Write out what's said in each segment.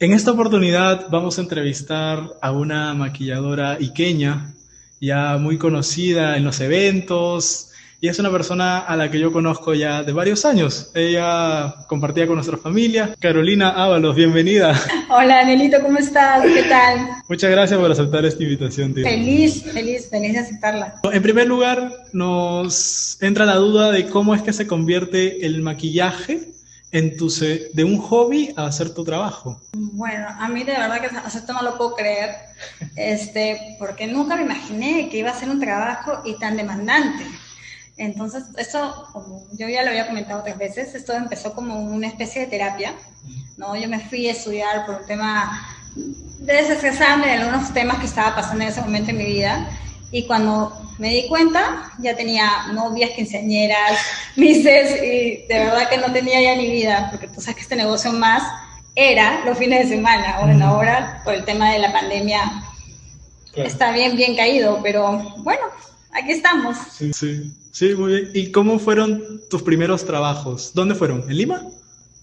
En esta oportunidad vamos a entrevistar a una maquilladora iqueña, ya muy conocida en los eventos, y es una persona a la que yo conozco ya de varios años. Ella compartía con nuestra familia. Carolina Ábalos, bienvenida. Hola, Anelito, ¿cómo estás? ¿Qué tal? Muchas gracias por aceptar esta invitación, tío. Feliz, feliz, feliz de aceptarla. En primer lugar, nos entra la duda de cómo es que se convierte el maquillaje en tu de un hobby a hacer tu trabajo? Bueno, a mí de verdad que esto no lo puedo creer, este, porque nunca me imaginé que iba a ser un trabajo y tan demandante. Entonces, esto, como yo ya lo había comentado otras veces, esto empezó como una especie de terapia, ¿no? Yo me fui a estudiar por un tema de desestresarme de algunos temas que estaba pasando en ese momento en mi vida y cuando me di cuenta, ya tenía novias, quinceañeras, mises y de verdad que no tenía ya ni vida, porque tú sabes que este negocio más era los fines de semana, bueno, ahora por el tema de la pandemia está bien, bien caído, pero bueno, aquí estamos. Sí, sí. Sí, muy bien. ¿Y cómo fueron tus primeros trabajos? ¿Dónde fueron? ¿En Lima?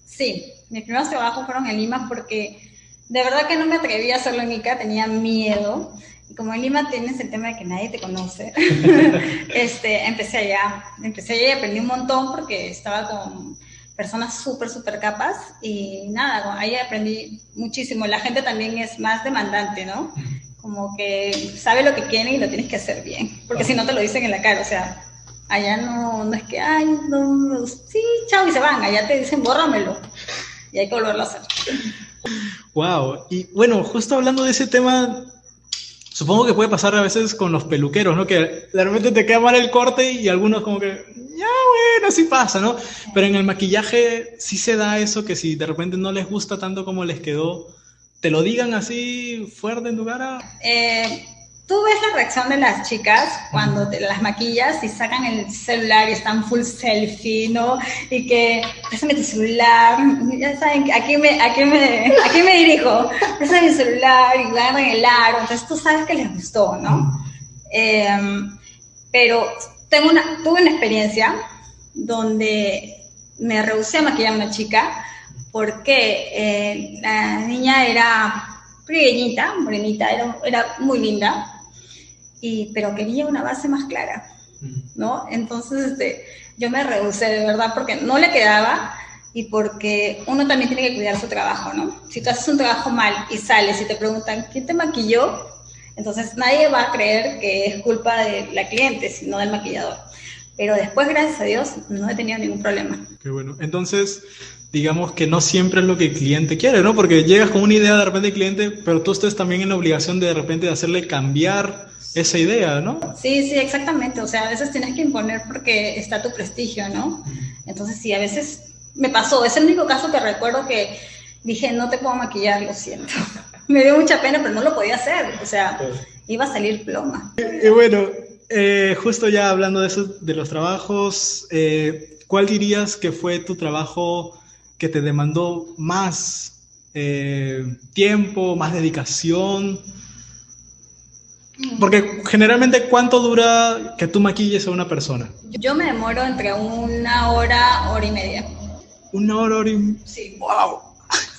Sí, mis primeros trabajos fueron en Lima porque de verdad que no me atrevía a hacerlo en Ica, tenía miedo. Y como en Lima tienes el tema de que nadie te conoce, este, empecé allá. Empecé allá y aprendí un montón porque estaba con personas súper, súper capas y nada, ahí aprendí muchísimo. La gente también es más demandante, ¿no? Como que sabe lo que quiere y lo tienes que hacer bien, porque si no te lo dicen en la cara, o sea, Allá no, no es que, ay, no, sí, chao, y se van. Allá te dicen, bórramelo. Y hay que volverlo a hacer. Wow. Y bueno, justo hablando de ese tema, supongo que puede pasar a veces con los peluqueros, ¿no? Que de repente te queda mal el corte y algunos como que, ya bueno, sí pasa, ¿no? Pero en el maquillaje sí se da eso que si de repente no les gusta tanto como les quedó, te lo digan así fuerte en tu cara. Eh, Tú ves la reacción de las chicas cuando te las maquillas y sacan el celular y están full selfie, ¿no? Y que, pásame tu celular, ya saben, aquí me, aquí me, aquí me dirijo, pásame mi celular y agarran el aro, entonces tú sabes que les gustó, ¿no? Em, pero tengo una, tuve una experiencia donde me rehusé a maquillar a una chica porque eh, la niña era pequeñita, morenita, era, era muy linda, pero quería una base más clara, ¿no? Entonces, este, yo me rehusé de verdad porque no le quedaba y porque uno también tiene que cuidar su trabajo, ¿no? Si tú haces un trabajo mal y sales y te preguntan, ¿quién te maquilló? Entonces nadie va a creer que es culpa de la cliente, sino del maquillador. Pero después, gracias a Dios, no he tenido ningún problema. Qué bueno. Entonces, digamos que no siempre es lo que el cliente quiere, ¿no? Porque llegas con una idea de repente al cliente, pero tú estás también en la obligación de de repente de hacerle cambiar esa idea, ¿no? Sí, sí, exactamente. O sea, a veces tienes que imponer porque está tu prestigio, ¿no? Entonces, sí, a veces me pasó. Es el único caso que recuerdo que dije, no te puedo maquillar, lo siento. me dio mucha pena, pero no lo podía hacer. O sea, iba a salir ploma. Y, bueno, eh, justo ya hablando de eso, de los trabajos, eh, ¿cuál dirías que fue tu trabajo que te demandó más eh, tiempo, más dedicación? Porque generalmente, ¿cuánto dura que tú maquilles a una persona? Yo me demoro entre una hora, hora y media. ¿Una hora, hora y media? Sí. ¡Wow!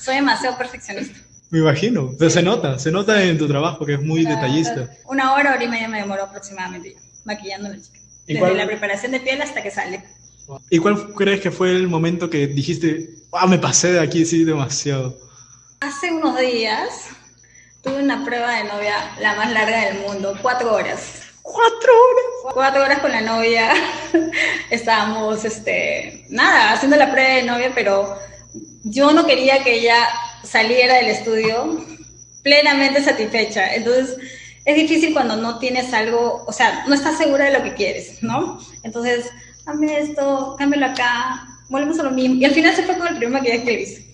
Soy demasiado perfeccionista. Me imagino, se nota, se nota en tu trabajo que es muy detallista. Una hora, hora y media me demoro aproximadamente maquillando a la chica. Desde la preparación de piel hasta que sale. ¿Y cuál crees que fue el momento que dijiste, ah, me pasé de aquí, sí, demasiado? Hace unos días tuve una prueba de novia la más larga del mundo, cuatro horas. ¿Cuatro horas? Cuatro horas con la novia. Estábamos, este, nada, haciendo la prueba de novia, pero yo no quería que ella saliera del estudio plenamente satisfecha. Entonces, es difícil cuando no tienes algo, o sea, no estás segura de lo que quieres, ¿no? Entonces, dame esto, cámbialo acá, volvemos a lo mismo. Y al final se fue con el primer maquillaje que le hice.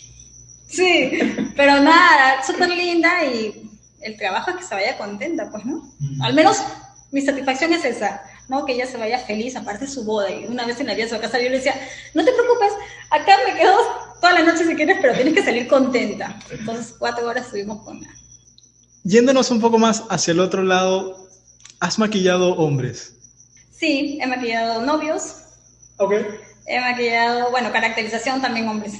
Sí, pero nada, súper linda y el trabajo es que se vaya contenta, pues, ¿no? Al menos mi satisfacción es esa, ¿no? Que ella se vaya feliz, aparte de su boda. Y una vez en la vida de su casa yo le decía, no te preocupes, acá me quedo toda la noche si quieres, pero tienes que salir contenta. Entonces, cuatro horas estuvimos con ella. Yéndonos un poco más hacia el otro lado, ¿has maquillado hombres? Sí, he maquillado novios, Ok. He maquillado, bueno, caracterización también hombres.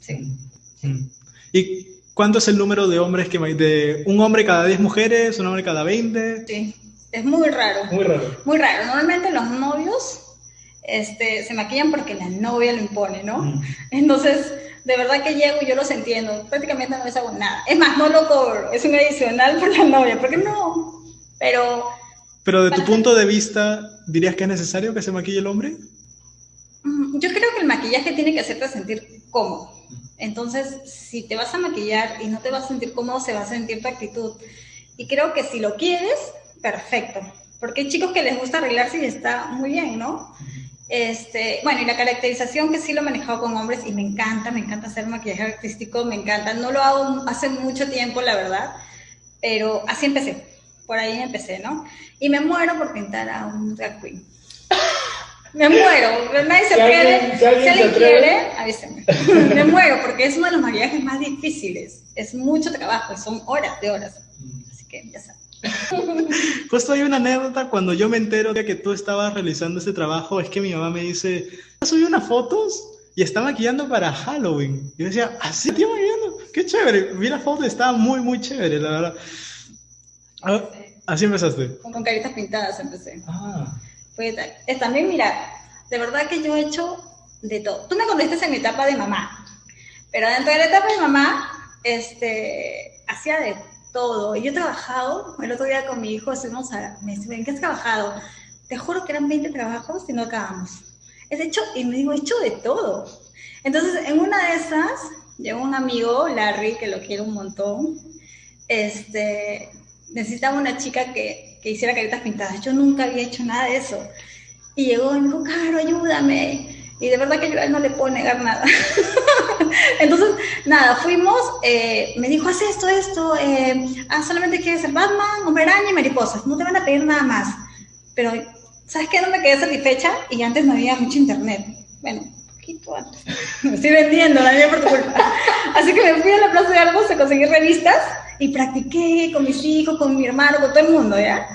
Sí. Mm. ¿Y ¿Cuánto es el número de hombres que de un hombre cada 10 mujeres, un hombre cada 20? Sí, es muy raro. Muy raro. Muy raro. Normalmente los novios este, se maquillan porque la novia lo impone, ¿no? Mm. Entonces, de verdad que llego y yo los entiendo. Prácticamente no les hago nada. Es más, no lo cobro. Es un adicional por la novia. porque no? Pero... Pero de tu punto de vista, ¿dirías que es necesario que se maquille el hombre? Mm, yo creo que el maquillaje tiene que hacerte sentir cómodo. Entonces, si te vas a maquillar y no te vas a sentir cómodo, se va a sentir tu actitud. Y creo que si lo quieres, perfecto. Porque hay chicos que les gusta arreglarse y está muy bien, ¿no? Este, bueno, y la caracterización que sí lo he manejado con hombres y me encanta, me encanta hacer maquillaje artístico, me encanta. No lo hago hace mucho tiempo, la verdad, pero así empecé. Por ahí empecé, ¿no? Y me muero por pintar a un drag queen. Me muero, nadie se quiere. Si alguien, quiere, avíseme. Me muero porque es uno de los maquillajes más difíciles. Es mucho trabajo, son horas de horas. Así que ya sabes. Justo hay una anécdota cuando yo me entero de que tú estabas realizando ese trabajo, es que mi mamá me dice, subí unas fotos y está maquillando para Halloween. Y yo decía, ¿así estoy maquillando? Qué chévere. Vi la foto, estaba muy, muy chévere, la verdad. Ah, así empezaste. Con caritas pintadas empecé. Ah. Es también, mira, de verdad que yo he hecho de todo. Tú me conociste en mi etapa de mamá, pero dentro de la etapa de mamá, este, hacía de todo. Y yo he trabajado, el otro día con mi hijo, estuvimos a, me dice, ¿en qué has trabajado? Te juro que eran 20 trabajos y no acabamos. He hecho, y me digo, he hecho de todo. Entonces, en una de esas, llegó un amigo, Larry, que lo quiero un montón, este, necesitaba una chica que, que hiciera caritas pintadas. Yo nunca había hecho nada de eso. Y llegó y me dijo, Caro, ayúdame. Y de verdad que yo a él no le puedo negar nada. Entonces, nada, fuimos, eh, me dijo, haz esto, esto, eh, ah, solamente quieres ser Batman, Hombre Araña y Mariposas, no te van a pedir nada más. Pero, ¿sabes qué? No me quedé satisfecha y antes no había mucho internet. Bueno, poquito antes. me estoy vendiendo, la por tu culpa. Así que me fui a la Plaza de Argos a conseguir revistas y practiqué con mis hijos, con mi hermano, con todo el mundo, ¿ya?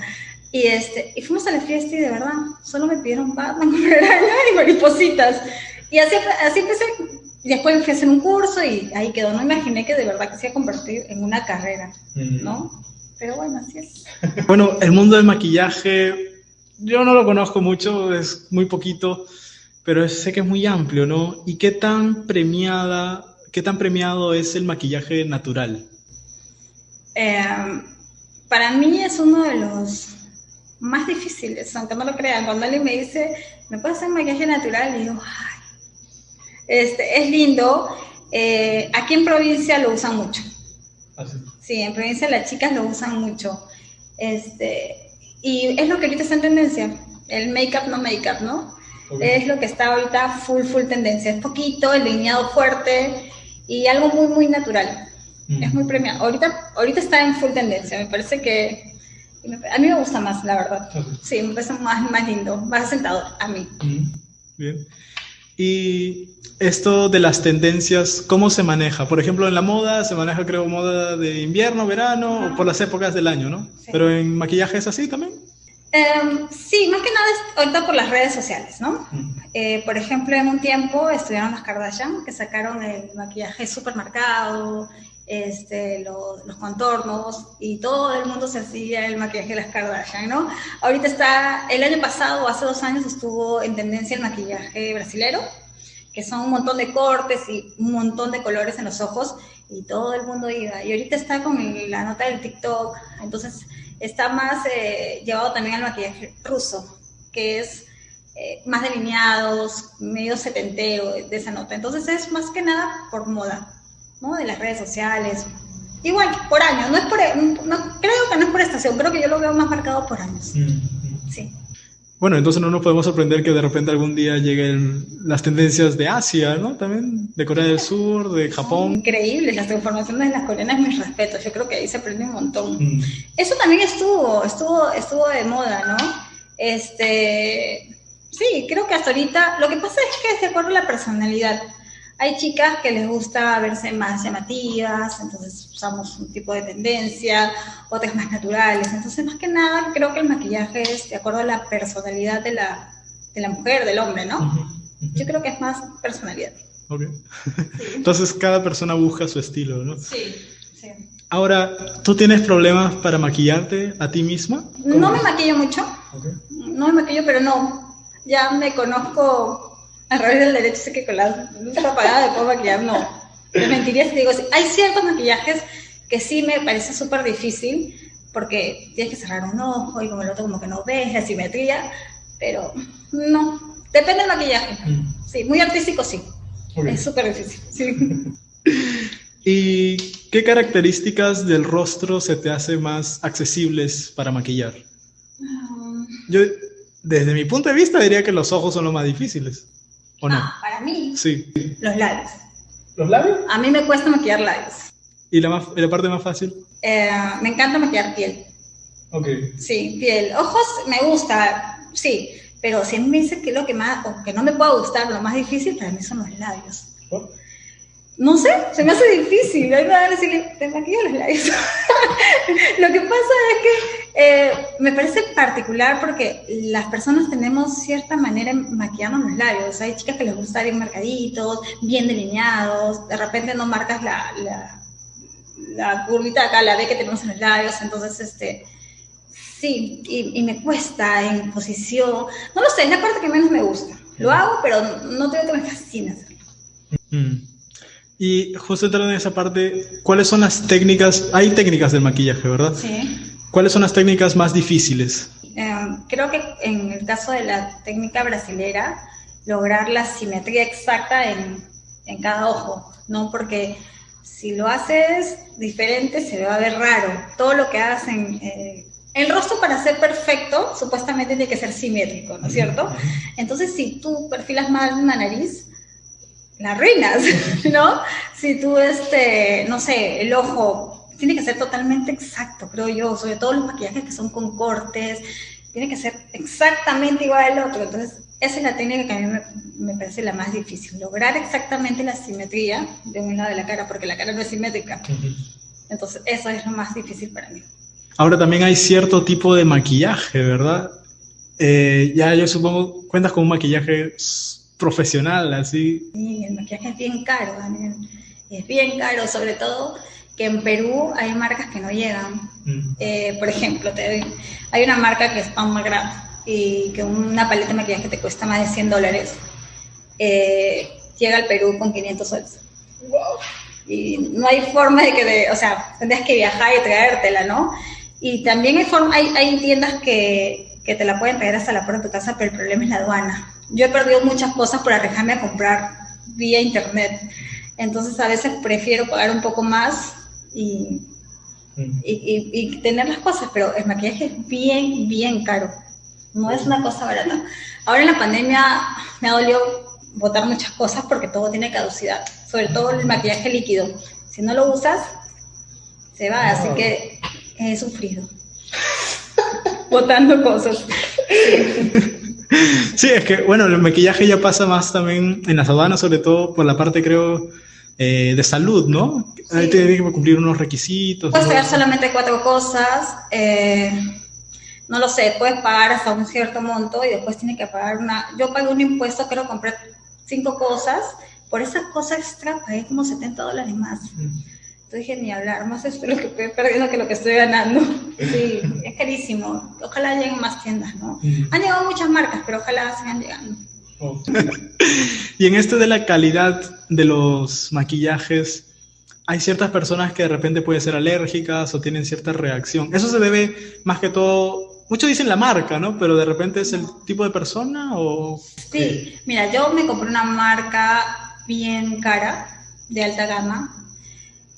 Y, este, y fuimos a la fiesta y de verdad, solo me pidieron Batman, araña y maripositas. Y así, así empecé. Y después fui a hacer un curso y ahí quedó. No imaginé que de verdad que se iba a convertir en una carrera, ¿no? Pero bueno, así es. Bueno, el mundo del maquillaje, yo no lo conozco mucho, es muy poquito, pero sé que es muy amplio, ¿no? ¿Y qué tan premiada, qué tan premiado es el maquillaje natural? Em, para mí es uno de los más difíciles, aunque no lo crean. Cuando alguien me dice, ¿me puedes hacer maquillaje natural? Y digo, ay, este, es lindo. Eh, aquí en provincia lo usan mucho. ¿Ah, sí? en provincia las chicas lo usan mucho. Este, y es lo que ahorita está en tendencia, el make-up no make-up, ¿no? Es lo que está ahorita full, full tendencia. Es poquito, el lineado fuerte y algo muy, muy natural. Es muy premiado. Ahorita, ahorita está en full tendencia. Me parece que. A mí me gusta más, la verdad. Sí, me parece más, más lindo, más sentado a mí. Bien. Y esto de las tendencias, ¿cómo se maneja? Por ejemplo, en la moda se maneja, creo, moda de invierno, verano, o por las épocas del año, ¿no? Pero en maquillaje es así también. Em, sí, más que nada es ahorita por las redes sociales, ¿no? Eh, por ejemplo, en un tiempo estuvieron las Kardashian que sacaron el maquillaje supermercado, este, los contornos y todo el mundo se hacía el maquillaje de las Kardashian, ¿no? Ahorita está, el año pasado, hace dos años, estuvo en tendencia el maquillaje brasilero, que son un montón de cortes y un montón de colores en los ojos y todo el mundo iba. Y ahorita está con la nota del TikTok, entonces está más eh, llevado también al maquillaje ruso, que es eh, más delineados, medio setentero de esa nota. Entonces es más que nada por moda. ¿No? De las redes sociales. Igual, por años, no es por, no, creo que no es por estación, creo que yo lo veo más marcado por años. Mm. Sí. Bueno, entonces no nos podemos sorprender que de repente algún día lleguen las tendencias de Asia, ¿no? También de Corea del Sur, de Japón. Increíbles, las transformaciones de las coreanas, mis respetos. Yo creo que ahí se aprende un montón. Mm. Eso también estuvo, estuvo, estuvo de moda, ¿no? Este, sí, creo que hasta ahorita, lo que pasa es que es de acuerdo a la personalidad. Hay chicas que les gusta verse más llamativas, entonces usamos un tipo de tendencia, otras más naturales. Entonces, más que nada, creo que el maquillaje es de acuerdo a la personalidad de la, de la mujer, del hombre, ¿no? Yo creo que es más personalidad. Ok. Entonces cada persona busca su estilo, ¿no? Sí, sí. Ahora, ¿tú tienes problemas para maquillarte a ti misma? No me maquillo mucho. No me maquillo, pero no. Ya me conozco a través del derecho, sé que con la luz apagada puedo maquillar, no. Me mentiría si digo, hay ciertos maquillajes que sí me parece súper difícil, porque tienes que cerrar un ojo y como el otro como que no ves la simetría, pero no, depende del maquillaje. Mm. Sí, muy artístico sí. Es súper difícil, sí. ¿Y qué características del rostro se te hace más accesibles para maquillar? Ah. Yo, desde mi punto de vista, diría que los ojos son los más difíciles. ¿O no? Ah, para mí. Sí. Los labios. ¿Los labios? A mí me cuesta maquillar labios. ¿Y la, la parte más fácil? Eh, me encanta maquillar piel. Ok. Sí, piel. Ojos me gusta, sí. Pero si me dice que lo que más, o que no me pueda gustar, lo más difícil para mí son los labios. No sé, se me hace difícil. Hay que decirle, te maquillo los labios. lo que pasa es que eh, me parece particular porque las personas tenemos cierta manera de maquillarnos los labios. Hay chicas que les gusta bien marcaditos, bien delineados. De repente no marcas la, la, la curvita acá, la B que tenemos en los labios. Entonces, este Sí, y, me cuesta en posición. No lo sé, es la parte que menos me gusta. Lo hago, pero no tengo que me fascina hacerlo. Mm. Y justo entrando en esa parte, ¿cuáles son las técnicas? Hay técnicas del maquillaje, ¿verdad? Sí. ¿Cuáles son las técnicas más difíciles? Em, creo que en el caso de la técnica brasilera, lograr la simetría exacta en, en cada ojo, ¿no? Porque si lo haces diferente, se va a ver raro. Todo lo que hagas en, eh, el rostro para ser perfecto supuestamente tiene que ser simétrico, ¿no es cierto? Entonces, si tú perfilas mal una nariz, la arruinas, ¿no? Si tú, este, no sé, el ojo tiene que ser totalmente exacto, creo yo, sobre todo los maquillajes que son con cortes, tiene que ser exactamente igual al otro. Entonces, esa es la técnica que a mí me, me, parece la más difícil, lograr exactamente la simetría de un lado de la cara, porque la cara no es simétrica. Entonces, eso es lo más difícil para mí. Ahora también hay cierto tipo de maquillaje, ¿verdad? Eh, ya yo supongo, cuentas con un maquillaje profesional, así. Sí, el maquillaje es bien caro, Daniel. Es bien caro, sobre todo que en Perú hay marcas que no llegan. Mm. Eh, por ejemplo, te, hay una marca que es Palma y que una paleta de maquillaje te cuesta más de 100 dólares. Eh, llega al Perú con 500 soles. Wow. Y no hay forma de que, de, o sea, tendrías que viajar y traértela, ¿no? Y también hay, hay, hay tiendas que, que, te la pueden traer hasta la puerta de tu casa, pero el problema es la aduana. Yo he perdido muchas cosas por arriesgarme a comprar vía internet. Entonces a veces prefiero pagar un poco más y, y, y, tener las cosas, pero el maquillaje es bien, bien caro. No es una cosa barata. Ahora en la pandemia me ha dolido botar muchas cosas porque todo tiene caducidad, sobre todo el maquillaje líquido. Si no lo usas, se va. Así que he sufrido. Botando cosas. Sí. es que, bueno, el maquillaje ya pasa más también en las aduanas, sobre todo por la parte, creo, eh, de salud, ¿no? Ahí tiene que cumplir unos requisitos. Puedes pagar solamente cuatro cosas. Eh, no lo sé, puedes pagar hasta un cierto monto y después tienes que pagar una. Yo pagué un impuesto, creo, compré cinco cosas. Por esa cosa extra pagué como 70 dólares más. Mm. Dije, ni hablar, más esto lo que estoy perdiendo que lo que estoy ganando. Sí, es carísimo. Ojalá lleguen más tiendas, ¿no? Han llegado muchas marcas, pero ojalá sigan llegando. Oh. y en esto de la calidad de los maquillajes, hay ciertas personas que de repente pueden ser alérgicas o tienen cierta reacción. Eso se debe más que todo, muchos dicen la marca, ¿no? Pero de repente es el tipo de persona o... Sí, mira, yo me compré una marca bien cara, de alta gama,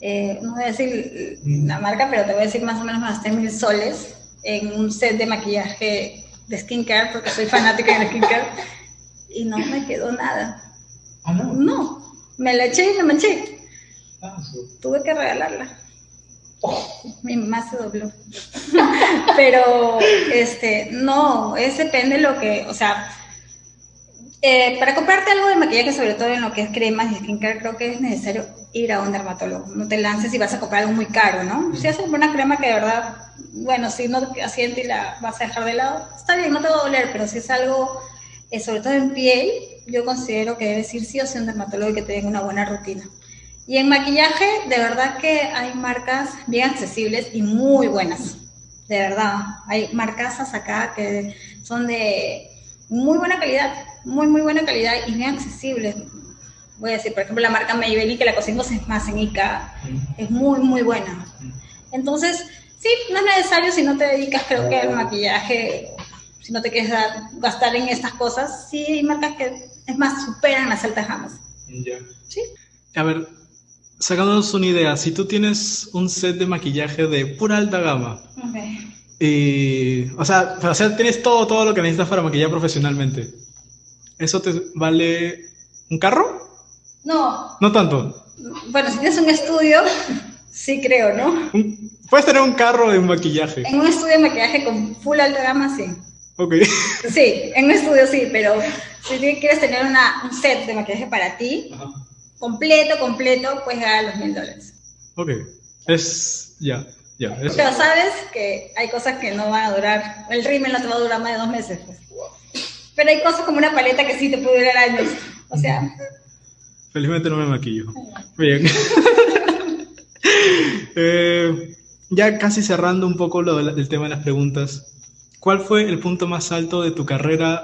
eh, no voy a decir la marca, pero te voy a decir más o menos más de mil soles en un set de maquillaje de skincare, porque soy fanática de skincare, y no me quedó nada. ¿Ah, no? No, me la eché y me manché. Ah, Tuve que regalarla. Oh. Mi mamá se dobló. pero, este, no, es depende de lo que, o sea, eh, para comprarte algo de maquillaje, sobre todo en lo que es cremas y skincare, creo que es necesario ir a un dermatólogo. No te lances y vas a comprar algo muy caro, ¿no? Si haces una crema que de verdad, bueno, si no te asiente y la vas a dejar de lado, está bien, no te va a doler, pero si es algo, eh, sobre todo en piel, yo considero que debes ir sí o sí a un dermatólogo y que te den una buena rutina. Y en maquillaje, de verdad que hay marcas bien accesibles y muy buenas. De verdad, hay marcas acá que son de muy buena calidad, muy, muy buena calidad y bien accesibles. Voy a decir, por ejemplo, la marca Maybelline, que la conseguimos más en ICA, es muy, muy buena. Entonces, sí, no es necesario si no te dedicas, creo que al maquillaje, si no te quieres gastar en estas cosas, sí hay marcas que, es más, superan las altas gamas. Ya. Sí. A ver, sacándonos una idea, si tú tienes un set de maquillaje de pura alta gama, Okay. y, o, sea, o sea, tienes todo, todo lo que necesitas para maquillar profesionalmente, ¿eso te vale un carro? No, No tanto. bueno, si tienes un estudio, sí creo, ¿no? Puedes tener un carro de maquillaje. En un estudio de maquillaje con full alta gama, sí. Ok. Sí, en un estudio sí, pero si quieres tener una, un set de maquillaje para ti, completo, completo, puedes ganar los mil dólares. Ok. Es, ya, ya. Pero sabes que hay cosas que no van a durar, el rímel no te va a durar más de dos meses. pues. Pero hay cosas como una paleta que sí te puede durar años. O sea, Felizmente no me maquillo. Bien. Eh, ya casi cerrando un poco lo del tema de las preguntas, ¿cuál fue el punto más alto de tu carrera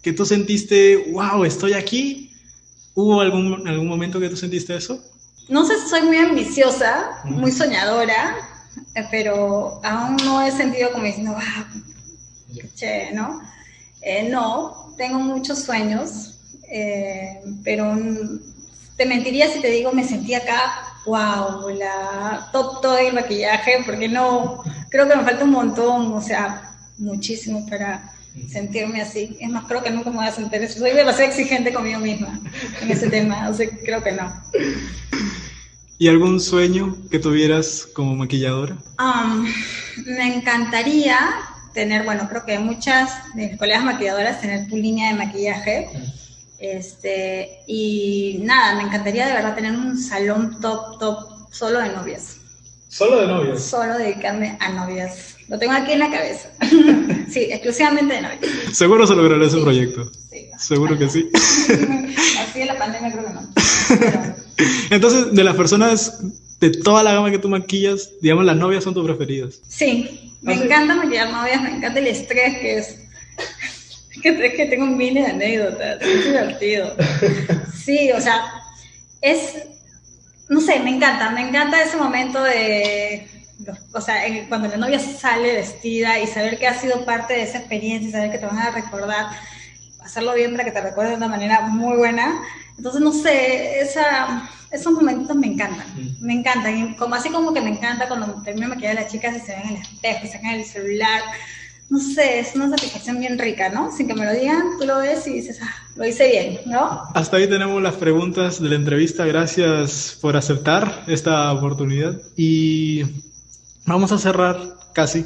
que tú sentiste, wow, estoy aquí? ¿Hubo algún, algún momento que tú sentiste eso? no sé si soy muy ambiciosa, muy soñadora, eh, pero aún no he sentido como diciendo, wow, qué chévere", ¿no? Eh, no, tengo muchos sueños, eh, pero te mentiría si te digo, me sentí acá, wow, la top todo el maquillaje, porque no, creo que me falta un montón, o sea, muchísimo para sentirme así. Es más, creo que nunca me voy a sentir eso. Soy demasiado exigente conmigo misma en ese tema, o sea, creo que no. ¿Y algún sueño que tuvieras como maquilladora? Um, me encantaría tener, bueno, creo que muchas de mis colegas maquilladoras tener tu línea de maquillaje. Este, y nada, me encantaría de verdad tener un salón top, top, solo de novias. Solo de novios. Solo dedicarme a novias. Lo tengo aquí en la cabeza. sí, exclusivamente de novias. Seguro se logrará ese proyecto. Sí. Seguro que sí. Así en la pandemia creo que no. Pero, Entonces, de las personas de toda la gama que tú maquillas, digamos, las novias son tus preferidas. Sí, me encanta maquillar novias, me encanta el estrés que es. Que, es que tengo un mini de anécdotas, es divertido. Sí, o sea, es. No sé, me encanta, me encanta ese momento de. O sea, cuando la novia sale vestida y saber que ha sido parte de esa experiencia y saber que te van a recordar, hacerlo bien para que te recuerden de una manera muy buena. Entonces, no sé, esa, esos momentos me encantan, me encantan. Y como, así como que me encanta cuando termino maquillar a las chicas y se ven en el espejo sacan el celular. No sé, es una satisfacción bien rica, ¿no? Sin que me lo digan, tú lo ves y dices, ah, lo hice bien, ¿no? Hasta ahí tenemos las preguntas de la entrevista. Gracias por aceptar esta oportunidad. Y vamos a cerrar casi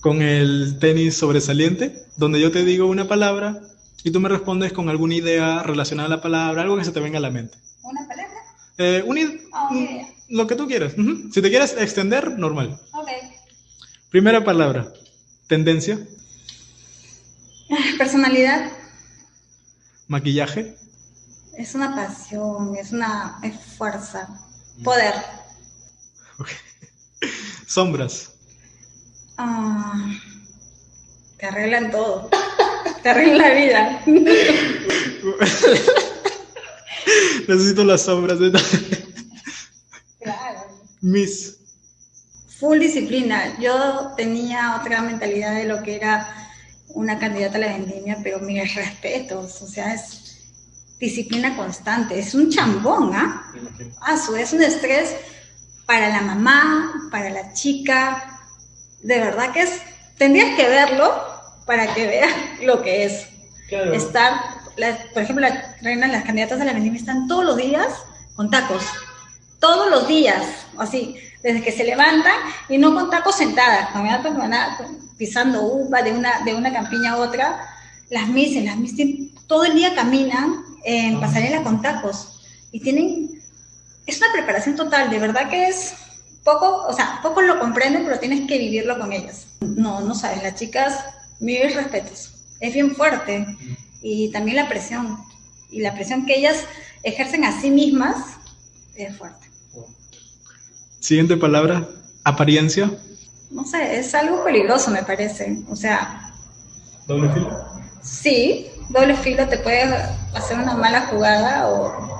con el tenis sobresaliente, donde yo te digo una palabra y tú me respondes con alguna idea relacionada a la palabra, algo que se te venga a la mente. ¿Una palabra? Eh, un id- Ah, ok. Lo que tú quieras. Si te quieres extender, normal. Ok. Primera palabra. Tendencia. Personalidad Maquillaje. es una pasión, es una es fuerza, poder. Sombras. Ah, te arreglan todo. Te arreglan la vida. Necesito las sombras. de- Claro. Miss. Full disciplina. Yo tenía otra mentalidad de lo que era una candidata a la vendimia, pero mis respetos, o sea, es disciplina constante. Es un chambón, ¿ah? A su vez un estrés para la mamá, para la chica. De verdad que es, tendrías que verlo para que veas lo que es. Estar, las- por ejemplo, las reinas, las candidatas a la vendimia están todos los días con tacos. Todos los días, así, desde que se levantan y no con tacos sentadas, caminando, caminando, pisando uva de una, de una campiña a otra. Las mises, las mises todo el día caminan en pasarela con tacos y tienen, es una preparación total, de verdad que es poco, o sea, pocos lo comprenden, pero tienes que vivirlo con ellas. No, no sabes, las chicas, mis respetos, es bien fuerte y también la presión. y la presión que ellas ejercen a sí mismas es fuerte. Siguiente palabra, apariencia. No sé, es algo peligroso me parece. O sea, Doble filo. sí, doble filo te puede hacer una mala jugada o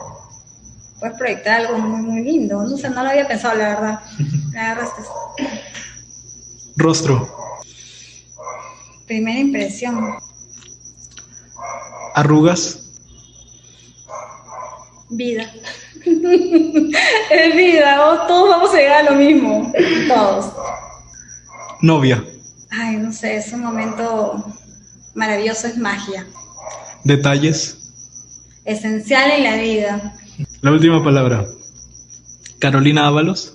puedes proyectar algo muy, muy lindo. No sé, no lo había pensado, la verdad. Me agarraste. Rostro, Primera impresión, arrugas, vida. es vida, todos vamos a llegar a lo mismo. Todos. novia, Ay, no sé, es un momento maravilloso, es magia. detalles. Esencial en la vida. La última palabra, Carolina Ábalos.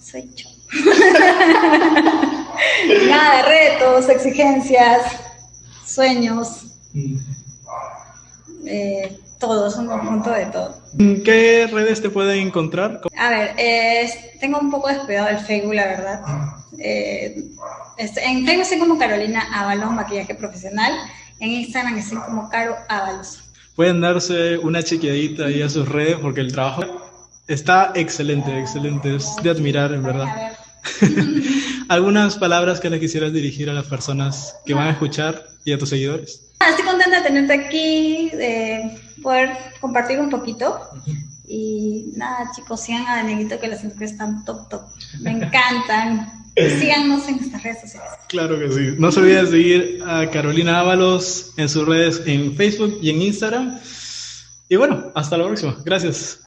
Soy yo. Nada de retos, exigencias, sueños, eh, todo, es un conjunto de todo. ¿En qué redes te pueden encontrar? A ver, eh, tengo un poco despegado el Facebook, la verdad. Eh, en Facebook estoy como Carolina Ábalos, maquillaje profesional. En Instagram estoy como Caro Ábalos. Pueden darse una chequeadita ahí a sus redes porque el trabajo está excelente, excelente. Es de admirar, en verdad. ver, ¿Algunas palabras que le quisieras dirigir a las personas que van a escuchar y a tus seguidores? Ah, Estoy contenta de tenerte aquí, de poder compartir un poquito. Y nada, chicos, sigan a Danielito que las entrevistas están top, top. Me encantan. Síganos en nuestras redes sociales. Claro que sí. No se olviden de seguir a Carolina Ábalos en sus redes en Facebook y en Instagram. Y bueno, hasta la próxima. Gracias.